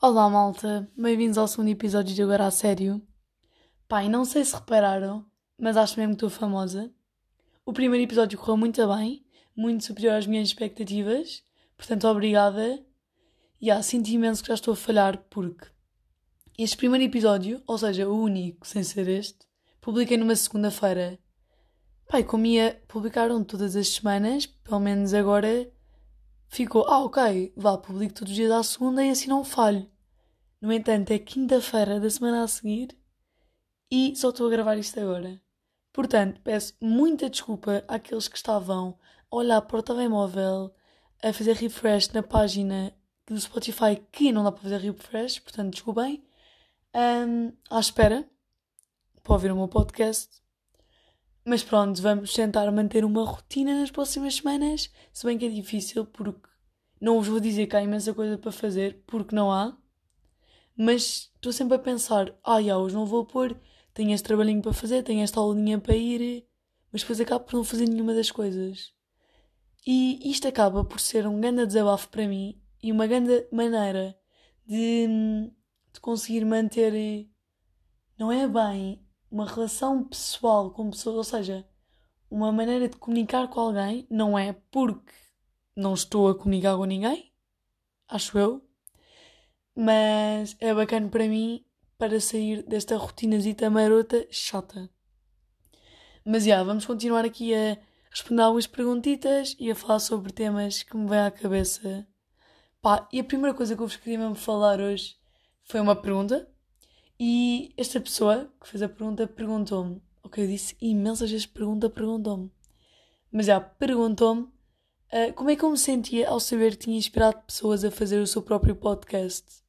Olá malta, bem-vindos ao segundo episódio de Agora a Sério. Pai, não sei se repararam, mas acho mesmo que estou famosa. O primeiro episódio correu muito bem, muito superior às minhas expectativas, portanto obrigada. E ah, sinto imenso que já estou a falhar porque este primeiro episódio, ou seja, o único sem ser este, publiquei numa segunda-feira. Pai, como ia publicar um todas as semanas, pelo menos agora ficou, ah, ok, vá, publico todos os dias à segunda e assim não falho. No entanto, é quinta-feira da semana a seguir e só estou a gravar isto agora. Portanto, peço muita desculpa àqueles que estavam a olhar para o telemóvel, a fazer refresh na página do Spotify que não dá para fazer refresh, portanto, desculpem. Um, à espera para ouvir o meu podcast. Mas pronto, vamos tentar manter uma rotina nas próximas semanas, se bem que é difícil porque não vos vou dizer que há imensa coisa para fazer, porque não há. Mas estou sempre a pensar, ah, hoje não vou pôr, tenho este trabalhinho para fazer, tenho esta aulinha para ir, mas depois acabo por não fazer nenhuma das coisas. E isto acaba por ser um grande desabafo para mim e uma grande maneira de, de conseguir manter, não é bem, uma relação pessoal com pessoas, ou seja, uma maneira de comunicar com alguém, não é porque não estou a comunicar com ninguém, acho eu, mas é bacana para mim para sair desta rotinazita marota chata. Mas já, vamos continuar aqui a responder algumas perguntitas e a falar sobre temas que me vêm à cabeça. Pá, e a primeira coisa que eu vos queria mesmo falar hoje foi uma pergunta e esta pessoa que fez a pergunta perguntou-me. Ok, eu disse imensas vezes pergunta, perguntou-me. Mas já, perguntou-me uh, como é que eu me sentia ao saber que tinha inspirado pessoas a fazer o seu próprio podcast.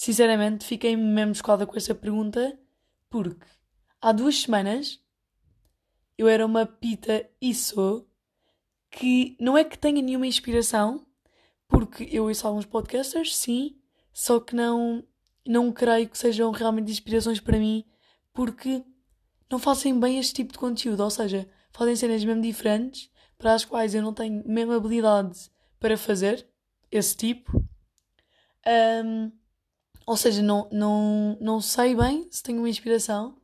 Sinceramente, fiquei mesmo escolada com essa pergunta porque há duas semanas eu era uma pita e sou que não é que tenha nenhuma inspiração, porque eu ouço alguns podcasters, sim, só que não não creio que sejam realmente inspirações para mim, porque não fazem bem este tipo de conteúdo, ou seja, fazem cenas mesmo diferentes, para as quais eu não tenho mesmo habilidade para fazer esse tipo. Um, ou seja, não, não, não sei bem se tenho uma inspiração,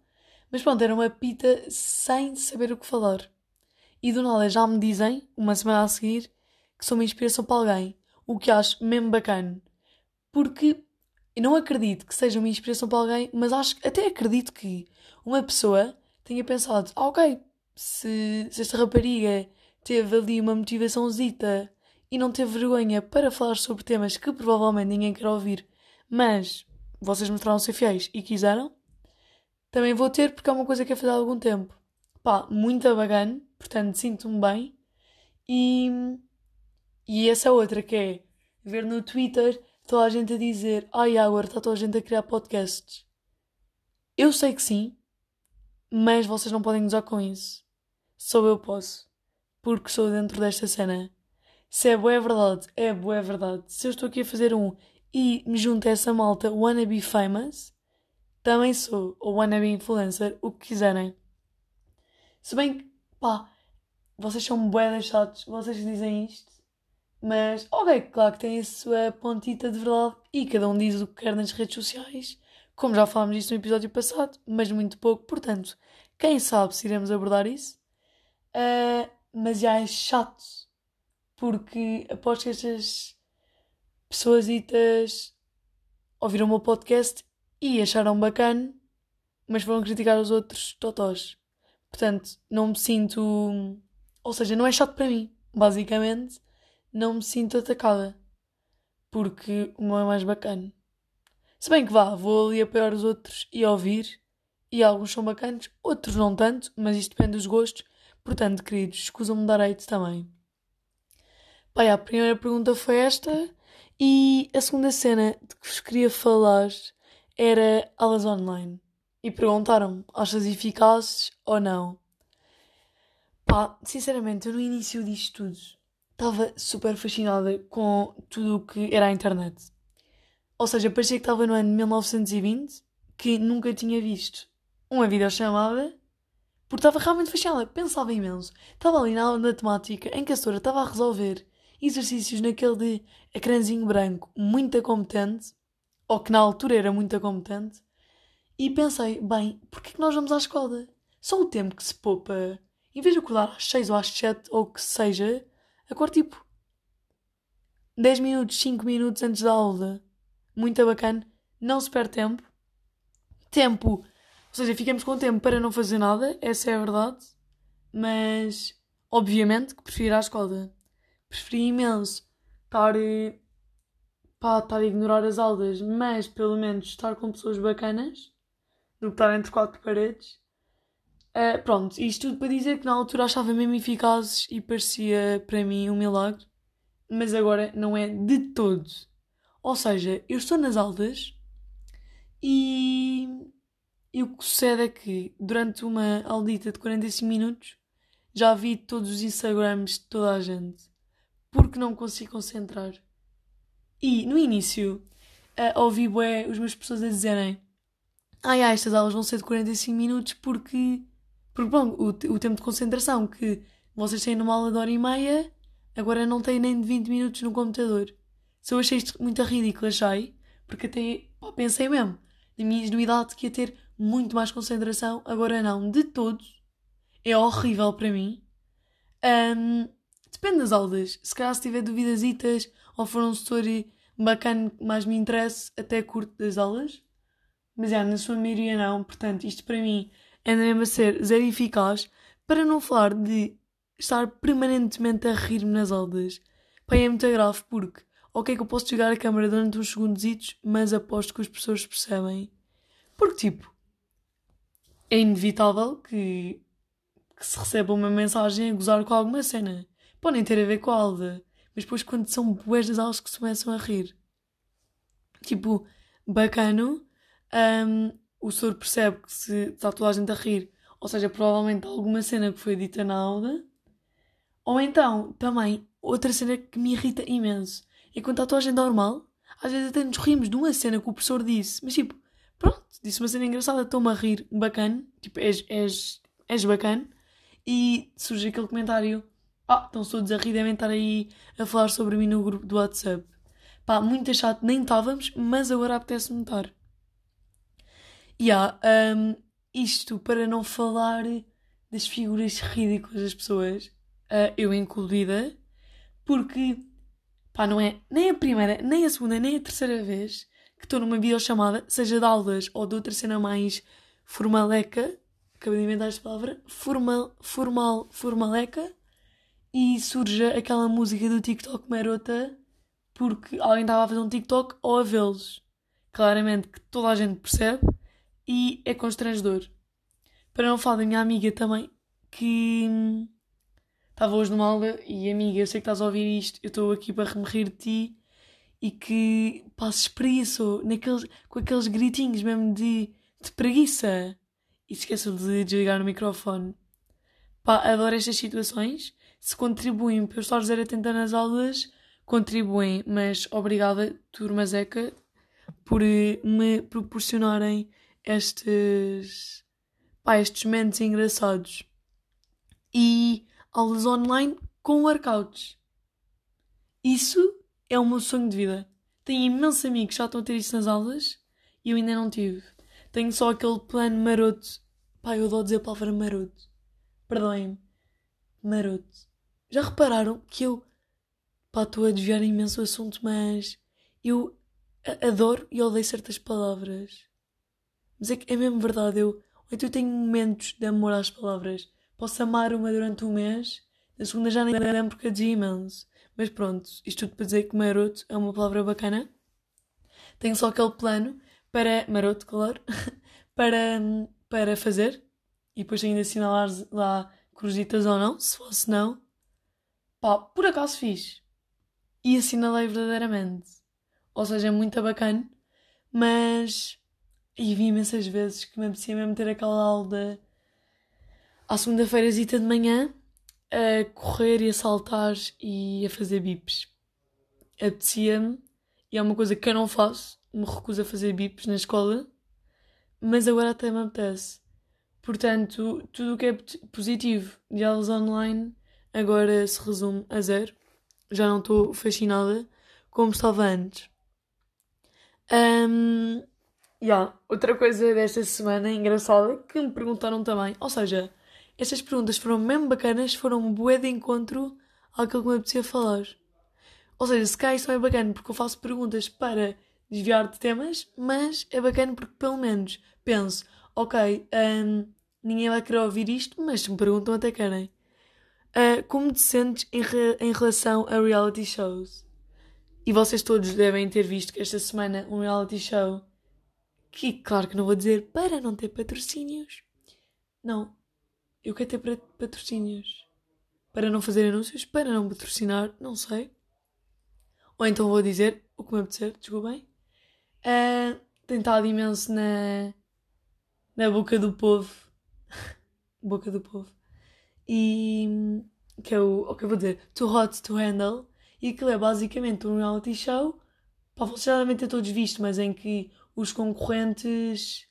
mas pronto, era uma pita sem saber o que falar. E do nada já me dizem, uma semana a seguir, que sou uma inspiração para alguém, o que acho mesmo bacana. Porque eu não acredito que seja uma inspiração para alguém, mas acho até acredito que uma pessoa tenha pensado, ah, ok, se, se esta rapariga teve ali uma motivaçãozita e não teve vergonha para falar sobre temas que provavelmente ninguém quer ouvir, mas vocês mostraram ser fiéis e quiseram, também vou ter porque é uma coisa que eu fazer há algum tempo. Pá, muito bacana, portanto sinto-me bem. E, e essa outra que é ver no Twitter toda a gente a dizer: Ai, agora está toda a gente a criar podcasts. Eu sei que sim, mas vocês não podem usar com isso. Só eu posso, porque sou dentro desta cena. Se é boa é verdade, é boa é verdade. Se eu estou aqui a fazer um e me junto a essa malta wannabe famous, também sou, ou wannabe influencer, o que quiserem. Se bem que, pá, vocês são bué deixados, vocês dizem isto, mas, ok, claro que tem a sua pontita de verdade e cada um diz o que quer nas redes sociais, como já falámos disso no episódio passado, mas muito pouco, portanto, quem sabe se iremos abordar isso. Uh, mas já é chato, porque após que estas pessoas ouviram o meu podcast e acharam bacana, mas foram criticar os outros totós. Portanto, não me sinto. Ou seja, não é chato para mim, basicamente não me sinto atacada. Porque o meu é mais bacana. Se bem que vá, vou ali apoiar os outros e ouvir. E alguns são bacanas, outros não tanto, mas isto depende dos gostos. Portanto, queridos, escusam-me dar hate também. Pai, a primeira pergunta foi esta. E a segunda cena de que vos queria falar era aulas online. E perguntaram-me, achas eficazes ou não? Pá, sinceramente, eu no início disto tudo estava super fascinada com tudo o que era a internet. Ou seja, parecia que estava no ano 1920, que nunca tinha visto uma videochamada, porque estava realmente fascinada, pensava imenso. Estava ali na aula de matemática, em que a estava a resolver exercícios naquele de ecrãzinho branco, muito competente, ou que na altura era muito competente, e pensei, bem, porquê que nós vamos à escola? Só o tempo que se poupa, em vez de acordar às 6 ou às 7 ou o que seja, acordo tipo 10 minutos, 5 minutos antes da aula. Muito bacana, não se perde tempo. Tempo, ou seja, ficamos com tempo para não fazer nada, essa é a verdade, mas obviamente que prefiro ir à escola. Preferi imenso estar eh, pá, estar a ignorar as aulas, mas pelo menos estar com pessoas bacanas do que estar entre quatro paredes. Uh, pronto, isto tudo para dizer que na altura achava mesmo eficazes e parecia para mim um milagre, mas agora não é de todo. Ou seja, eu estou nas aulas e, e o que sucede é que durante uma audita de 45 minutos já vi todos os Instagrams de toda a gente porque não me consigo concentrar. E no início uh, ouvi bué, os meus professores a dizerem ai, ah, estas aulas vão ser de 45 minutos porque, porque bom, o, o tempo de concentração que vocês têm numa aula de hora e meia, agora não têm nem de 20 minutos no computador. Se eu achei isto muito ridículo, achei, porque até pá, pensei mesmo, na minha ingenuidade que ia ter muito mais concentração, agora não, de todos. É horrível para mim. Um, depende das aulas. Se calhar se tiver duvidasitas ou for um story bacana que mais me interesse, até curto das aulas. Mas é, na sua maioria não. Portanto, isto para mim é mesmo a ser zero eficaz. Para não falar de estar permanentemente a rir-me nas aulas. Pai, é muito grave porque, ok, que eu posso jogar a câmera durante uns segundos, mas aposto que as pessoas percebem. Porque, tipo, é inevitável que, que se receba uma mensagem a gozar com alguma cena. Podem ter a ver com a aula mas depois quando são boas das aulas que se começam a rir. Tipo, bacano, um, o senhor percebe que se está toda a gente a rir, ou seja, provavelmente alguma cena que foi dita na aula, ou então, também, outra cena que me irrita imenso, é quando está toda a gente normal, às vezes até nos rimos de uma cena que o professor disse, mas tipo, pronto, disse uma cena engraçada, estou-me a rir, bacana, tipo, és, és, és bacana, e surge aquele comentário ah, estão todos a rir, devem estar aí a falar sobre mim no grupo do WhatsApp. Pá, muito chato, nem estávamos, mas agora apetece-me estar. E há um, isto para não falar das figuras ridículas das pessoas, uh, eu incluída, porque, pá, não é nem a primeira, nem a segunda, nem a terceira vez que estou numa videochamada, seja de aulas ou de outra cena mais formaleca, acabei de inventar esta palavra, formal, formal, formaleca, e surge aquela música do TikTok marota porque alguém estava a fazer um TikTok ou a vê-los. Claramente que toda a gente percebe e é constrangedor. Para não falar da minha amiga também, que hum, estava hoje numa aula e amiga, eu sei que estás a ouvir isto, eu estou aqui para me rir de ti e que passes preguiça naqueles, com aqueles gritinhos mesmo de, de preguiça e se esqueçam de desligar o microfone. Pá, adoro estas situações se contribuem para eu estar zero atenta nas aulas, contribuem, mas obrigada, turma Zeca, por eh, me proporcionarem estes, pá, estes momentos engraçados. E aulas online com workouts. Isso é o meu sonho de vida. Tenho imensos amigos que já estão a ter isso nas aulas e eu ainda não tive. Tenho só aquele plano maroto. Pá, eu adoro dizer a palavra maroto. Perdoem-me. Maroto. Já repararam que eu. Pá, estou a desviar imenso o assunto, mas. Eu adoro e odeio certas palavras. Mas é que é mesmo verdade, eu. Então eu tenho momentos de amor às palavras. Posso amar uma durante um mês, na segunda já nem lembro porque dizia imenso. Mas pronto, isto tudo para dizer que maroto é uma palavra bacana. Tenho só aquele plano para. maroto, claro. para, para fazer. E depois de assinalar lá cruzitas ou não. Se fosse não, Pá, por acaso fiz. E assinalei verdadeiramente. Ou seja, é muito bacana, mas. E vi imensas vezes que me apetecia mesmo ter aquela aula à segunda-feira de manhã a correr e a saltar e a fazer bips. Apetecia-me, e é uma coisa que eu não faço, me recuso a fazer bips na escola, mas agora até me apetece. Portanto, tudo o que é positivo de aulas online agora se resume a zero. Já não estou fascinada como estava antes. Um, yeah. Outra coisa desta semana engraçada que me perguntaram também, ou seja, estas perguntas foram mesmo bacanas, foram um bué de encontro àquilo que me apetecia falar. Ou seja, se cá isto não é bacana porque eu faço perguntas para desviar de temas, mas é bacana porque pelo menos penso, ok, um, ninguém vai querer ouvir isto, mas se me perguntam até querem. Uh, como te sentes em, re em relação a reality shows? E vocês todos devem ter visto que esta semana um reality show que, claro que não vou dizer para não ter patrocínios. Não. Eu quero ter patrocínios. Para não fazer anúncios, para não patrocinar, não sei. Ou então vou dizer o que me apetecer, desculpem. Uh, tem estado imenso na, na boca do povo. Boca do povo. E que é o, o que eu vou dizer, Too Hot to Handle. E aquilo é basicamente um reality show. Já devem ter todos visto, mas em que os concorrentes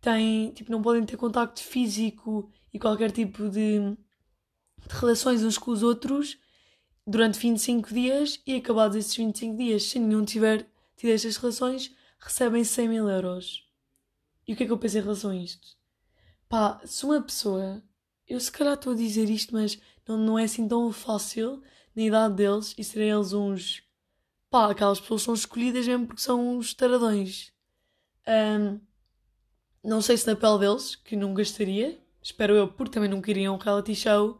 têm, tipo, não podem ter contacto físico e qualquer tipo de, de relações uns com os outros durante 25 dias e acabados esses 25 dias, se nenhum tiver tido estas relações, recebem 100 mil euros. E o que é que eu penso em relação a isto? Pá, se uma pessoa, eu se calhar estou a dizer isto, mas não, não é assim tão fácil na idade deles e serem eles uns. pá, aquelas pessoas são escolhidas mesmo porque são uns taradões. Um, não sei se na pele deles, que não gastaria, espero eu, porque também não queriam um reality show.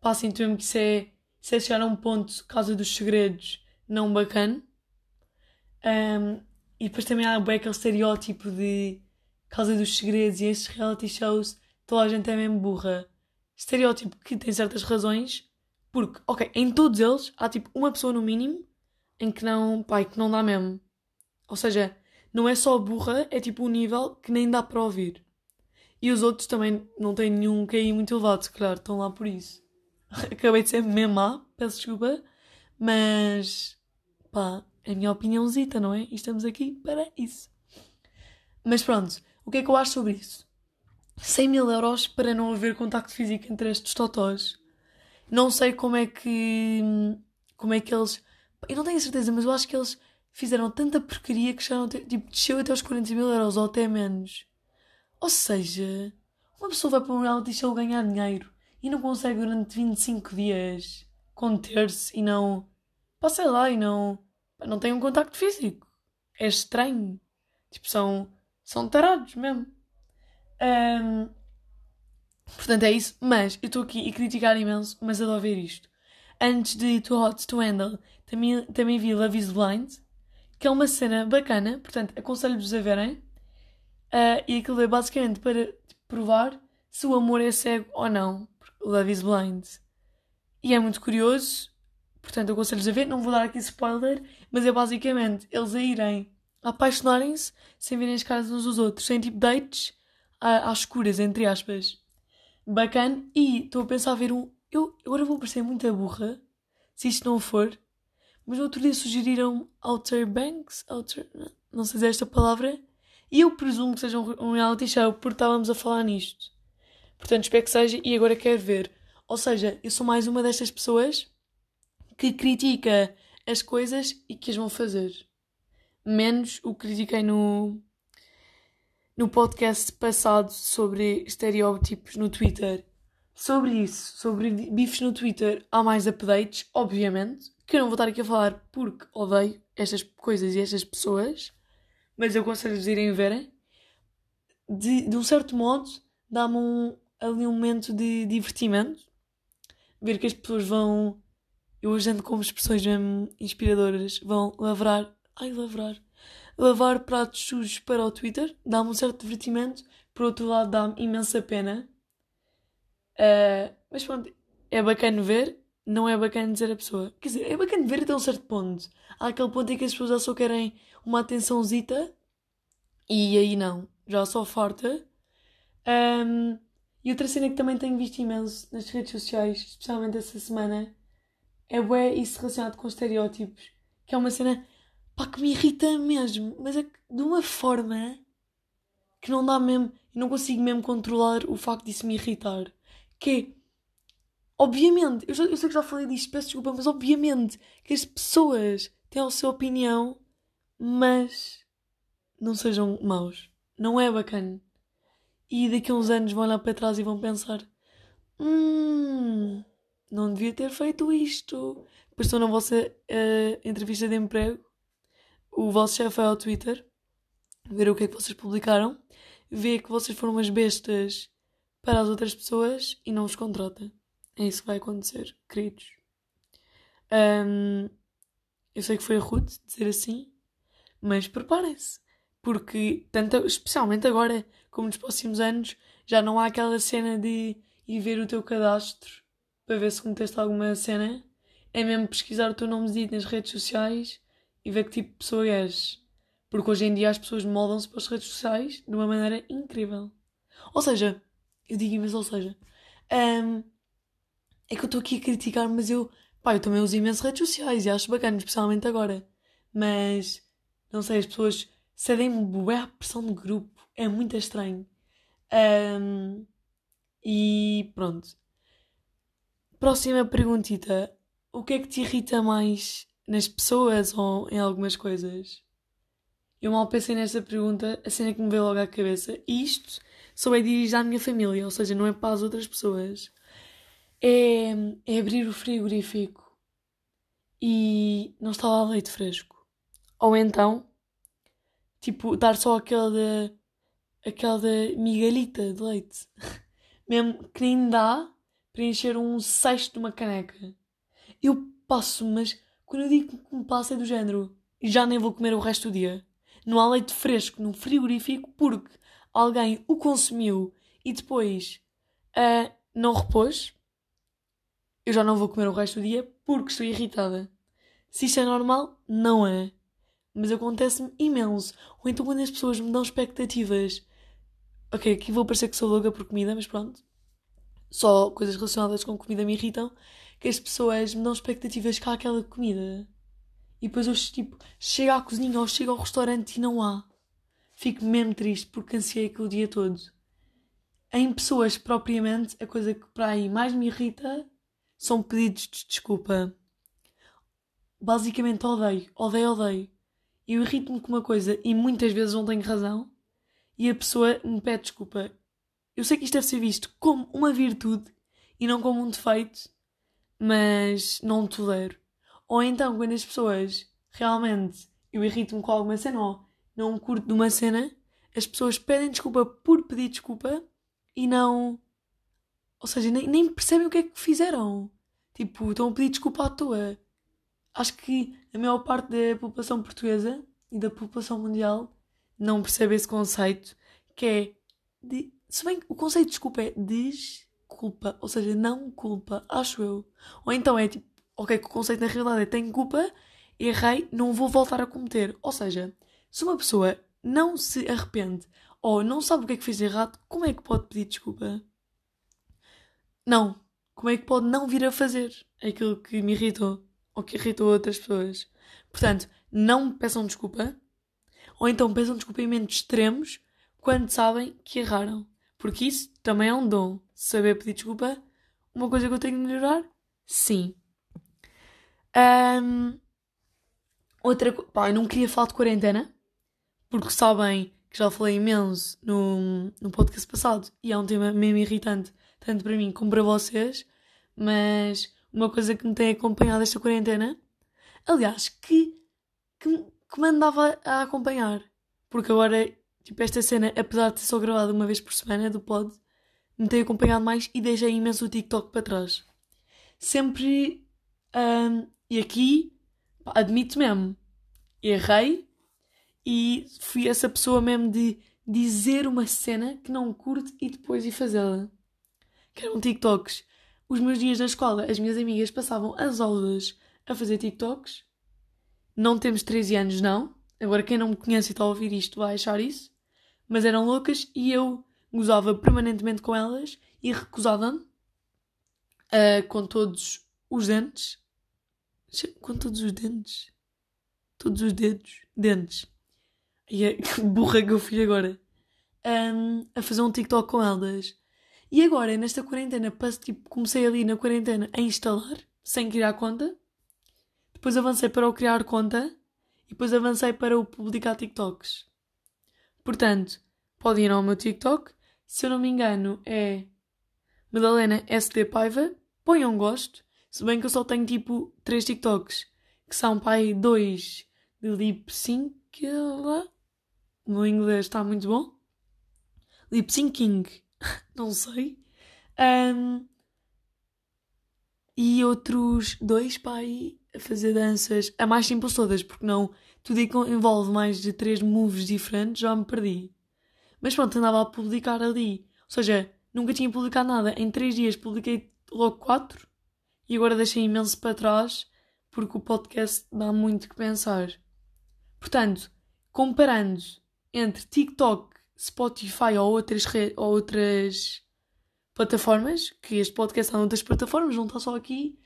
Pá, sinto mesmo que isso é se é chegar a um ponto, Casa dos Segredos, não bacana. Um, e depois também há bem aquele estereótipo de Casa dos Segredos e estes reality shows, toda a gente é mesmo burra. Estereótipo que tem certas razões, porque, ok, em todos eles há tipo uma pessoa no mínimo em que não, pai, que não dá mesmo. Ou seja, não é só burra, é tipo um nível que nem dá para ouvir. E os outros também não têm nenhum QI muito elevado, claro, estão lá por isso. Acabei de ser mesmo má, peço desculpa, mas pá, é a minha opiniãozita, não é? E estamos aqui para isso. Mas pronto, o que é que eu acho sobre isso? 100 mil euros para não haver contacto físico entre estes totós. Não sei como é que. Como é que eles. Eu não tenho certeza, mas eu acho que eles fizeram tanta porcaria que não. Tipo, desceu até os 40 mil euros ou até menos. Ou seja, uma pessoa vai para um reality show ganhar dinheiro e não consegue durante 25 dias conter-se e não. Passa lá e não. Não tem um contacto físico. É estranho. Tipo, são. São tarados mesmo. Um, portanto, é isso. Mas eu estou aqui a criticar imenso, mas adoro ver isto. Antes de Too Hot to Handle, também, também vi Love is Blind, que é uma cena bacana. Portanto, aconselho-vos a verem. Uh, e aquilo é basicamente para provar se o amor é cego ou não. Love is Blind. E é muito curioso, portanto aconselho-vos a ver, não vou dar aqui spoiler, mas é basicamente eles a irem apaixonarem-se sem verem as caras uns dos outros, sem tipo dates às escuras, entre aspas. Bacana. E estou a pensar a ver um. Eu agora vou parecer muito burra, se isto não for, mas no outro dia sugeriram Outer Banks, Outer. não sei se é esta palavra, e eu presumo que seja um reality show porque estávamos a falar nisto. Portanto, espero que seja e agora quero ver. Ou seja, eu sou mais uma destas pessoas que critica as coisas e que as vão fazer. Menos o que critiquei no, no podcast passado sobre estereótipos no Twitter. Sobre isso, sobre bifes no Twitter, há mais updates, obviamente, que eu não vou estar aqui a falar porque odeio estas coisas e estas pessoas, mas eu aconselho-vos a irem verem. De, de um certo modo, dá-me um, ali um momento de divertimento. Ver que as pessoas vão. Eu hoje ando com expressões mesmo inspiradoras. Vão lavrar. Ai, lavrar. Lavar pratos sujos para o Twitter. Dá-me um certo divertimento. Por outro lado, dá-me imensa pena. Uh, mas pronto, é bacana ver. Não é bacana dizer a pessoa. Quer dizer, é bacana ver até um certo ponto. Há aquele ponto em que as pessoas já só querem uma atençãozita. E aí não. Já só farta. Um, e outra cena que também tenho visto imenso nas redes sociais, especialmente essa semana, é isso relacionado com estereótipos. Que é uma cena pá, que me irrita mesmo, mas é de uma forma que não dá mesmo, não consigo mesmo controlar o facto disso me irritar. Que é, obviamente, eu, já, eu sei que já falei disto, peço desculpa, mas obviamente que as pessoas têm a sua opinião, mas não sejam maus. Não é bacana. E daqui a uns anos vão olhar para trás e vão pensar: Hum, não devia ter feito isto. Depois estão na vossa uh, entrevista de emprego. O vosso chefe vai ao Twitter ver o que é que vocês publicaram, vê que vocês foram umas bestas para as outras pessoas e não vos contrata. É isso que vai acontecer, queridos. Um, eu sei que foi rude dizer assim, mas preparem-se. Porque, tanto, especialmente agora, como nos próximos anos, já não há aquela cena de ir ver o teu cadastro para ver se cometeste alguma cena. É mesmo pesquisar o teu nomezinho nas redes sociais e ver que tipo de pessoa és. Porque hoje em dia as pessoas moldam-se para as redes sociais de uma maneira incrível. Ou seja, eu digo imenso, ou seja, um, é que eu estou aqui a criticar, mas eu, pá, eu também uso imenso redes sociais e acho bacana, especialmente agora. Mas, não sei, as pessoas cedem bué à pressão de grupo. É muito estranho. Um, e pronto. Próxima perguntita. O que é que te irrita mais nas pessoas ou em algumas coisas? Eu mal pensei nesta pergunta, a cena que me veio logo à cabeça. Isto só é dirigido à minha família, ou seja, não é para as outras pessoas. É, é abrir o frigorífico e não está lá leite fresco. Ou então, tipo, dar só aquela, aquela migalhita de leite. Mesmo que nem dá para encher um sexto de uma caneca. Eu passo, mas quando eu digo que me passa é do género, já nem vou comer o resto do dia. Não há leite fresco no frigorífico porque alguém o consumiu e depois uh, não repôs, eu já não vou comer o resto do dia porque estou irritada. Se isto é normal, não é. Mas acontece-me imenso. Ou então quando as pessoas me dão expectativas. Ok, aqui vou parecer que sou louca por comida, mas pronto. Só coisas relacionadas com comida me irritam. Que as pessoas me dão expectativas com aquela comida. E depois eu tipo, chego à cozinha ou chego ao restaurante e não há fico mesmo triste porque ansiei aquele dia todo. Em pessoas, propriamente, a coisa que para aí mais me irrita são pedidos de desculpa. Basicamente, odeio, odeio, odeio. Eu irrito-me com uma coisa e muitas vezes não tenho razão e a pessoa me pede desculpa. Eu sei que isto deve ser visto como uma virtude e não como um defeito, mas não tolero. Ou então, quando as pessoas realmente eu irrito-me com alguma cena ou não curto de uma cena, as pessoas pedem desculpa por pedir desculpa e não. Ou seja, nem, nem percebem o que é que fizeram. Tipo, estão a pedir desculpa à toa. Acho que a maior parte da população portuguesa e da população mundial não percebe esse conceito que é. De, se bem que o conceito de desculpa é desculpa, ou seja, não culpa, acho eu. Ou então é tipo, ok, que o conceito na realidade é tenho culpa, errei, não vou voltar a cometer. Ou seja, se uma pessoa não se arrepende ou não sabe o que é que fez errado, como é que pode pedir desculpa? Não. Como é que pode não vir a fazer aquilo que me irritou ou que irritou outras pessoas? Portanto, não peçam desculpa ou então peçam desculpa em momentos extremos quando sabem que erraram. Porque isso também é um dom. Saber pedir desculpa. Uma coisa que eu tenho de melhorar? Sim. Um, outra coisa. Eu não queria falar de quarentena porque sabem que já falei imenso no, no podcast passado e é um tema mesmo irritante, tanto para mim como para vocês, mas uma coisa que me tem acompanhado esta quarentena, aliás, que, que, que me andava a acompanhar, porque agora, tipo, esta cena, apesar de ser só gravada uma vez por semana do pod, me tem acompanhado mais e deixei imenso o TikTok para trás. Sempre, um, e aqui, pá, admito mesmo, errei e fui essa pessoa mesmo de dizer uma cena que não curte e depois ir fazê-la. Que eram TikToks. Os meus dias na escola, as minhas amigas passavam as aulas a fazer TikToks. Não temos 13 anos, não. Agora, quem não me conhece e está a ouvir isto vai achar isso. Mas eram loucas e eu gozava permanentemente com elas e recusava-me uh, com todos os dentes. Com todos os dentes? Todos os dedos. Dentes e é que burra que eu fui agora. Um, a fazer um TikTok com elas. E agora, nesta quarentena, tipo, comecei ali na quarentena a instalar, sem criar conta. Depois avancei para o criar conta. E depois avancei para o publicar TikToks. Portanto, podem ir ao meu TikTok. Se eu não me engano, é Madalena SD Paiva. Ponham gosto. Se bem que eu só tenho tipo 3 TikToks, que são pai 2 de lip sync. O meu inglês está muito bom. Lip syncing, não sei. Um, e outros dois pai a fazer danças, a mais simples todas, porque não tudo envolve mais de três moves diferentes, já me perdi. Mas pronto, andava a publicar ali. Ou seja, nunca tinha publicado nada. Em três dias publiquei logo quatro e agora deixei imenso para trás porque o podcast dá muito que pensar. Portanto, comparando entre TikTok, Spotify ou outras, ou outras plataformas, que este podcast está noutras plataformas, não está só aqui,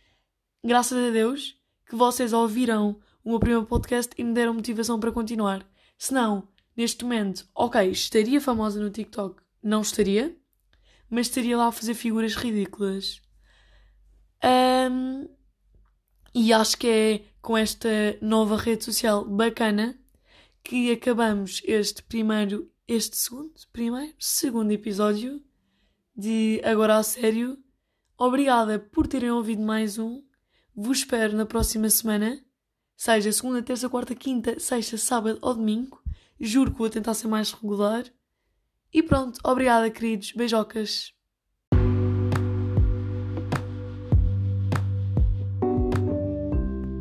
graças a Deus que vocês ouviram o meu primeiro podcast e me deram motivação para continuar. Se não, neste momento, ok, estaria famosa no TikTok, não estaria, mas estaria lá a fazer figuras ridículas. Um, e acho que é com esta nova rede social bacana que acabamos este primeiro, este segundo, primeiro, segundo episódio de Agora a Sério. Obrigada por terem ouvido mais um. Vos espero na próxima semana seja segunda, terça, quarta, quinta, sexta, sábado ou domingo. Juro que vou tentar ser mais regular. E pronto, obrigada, queridos. Beijocas.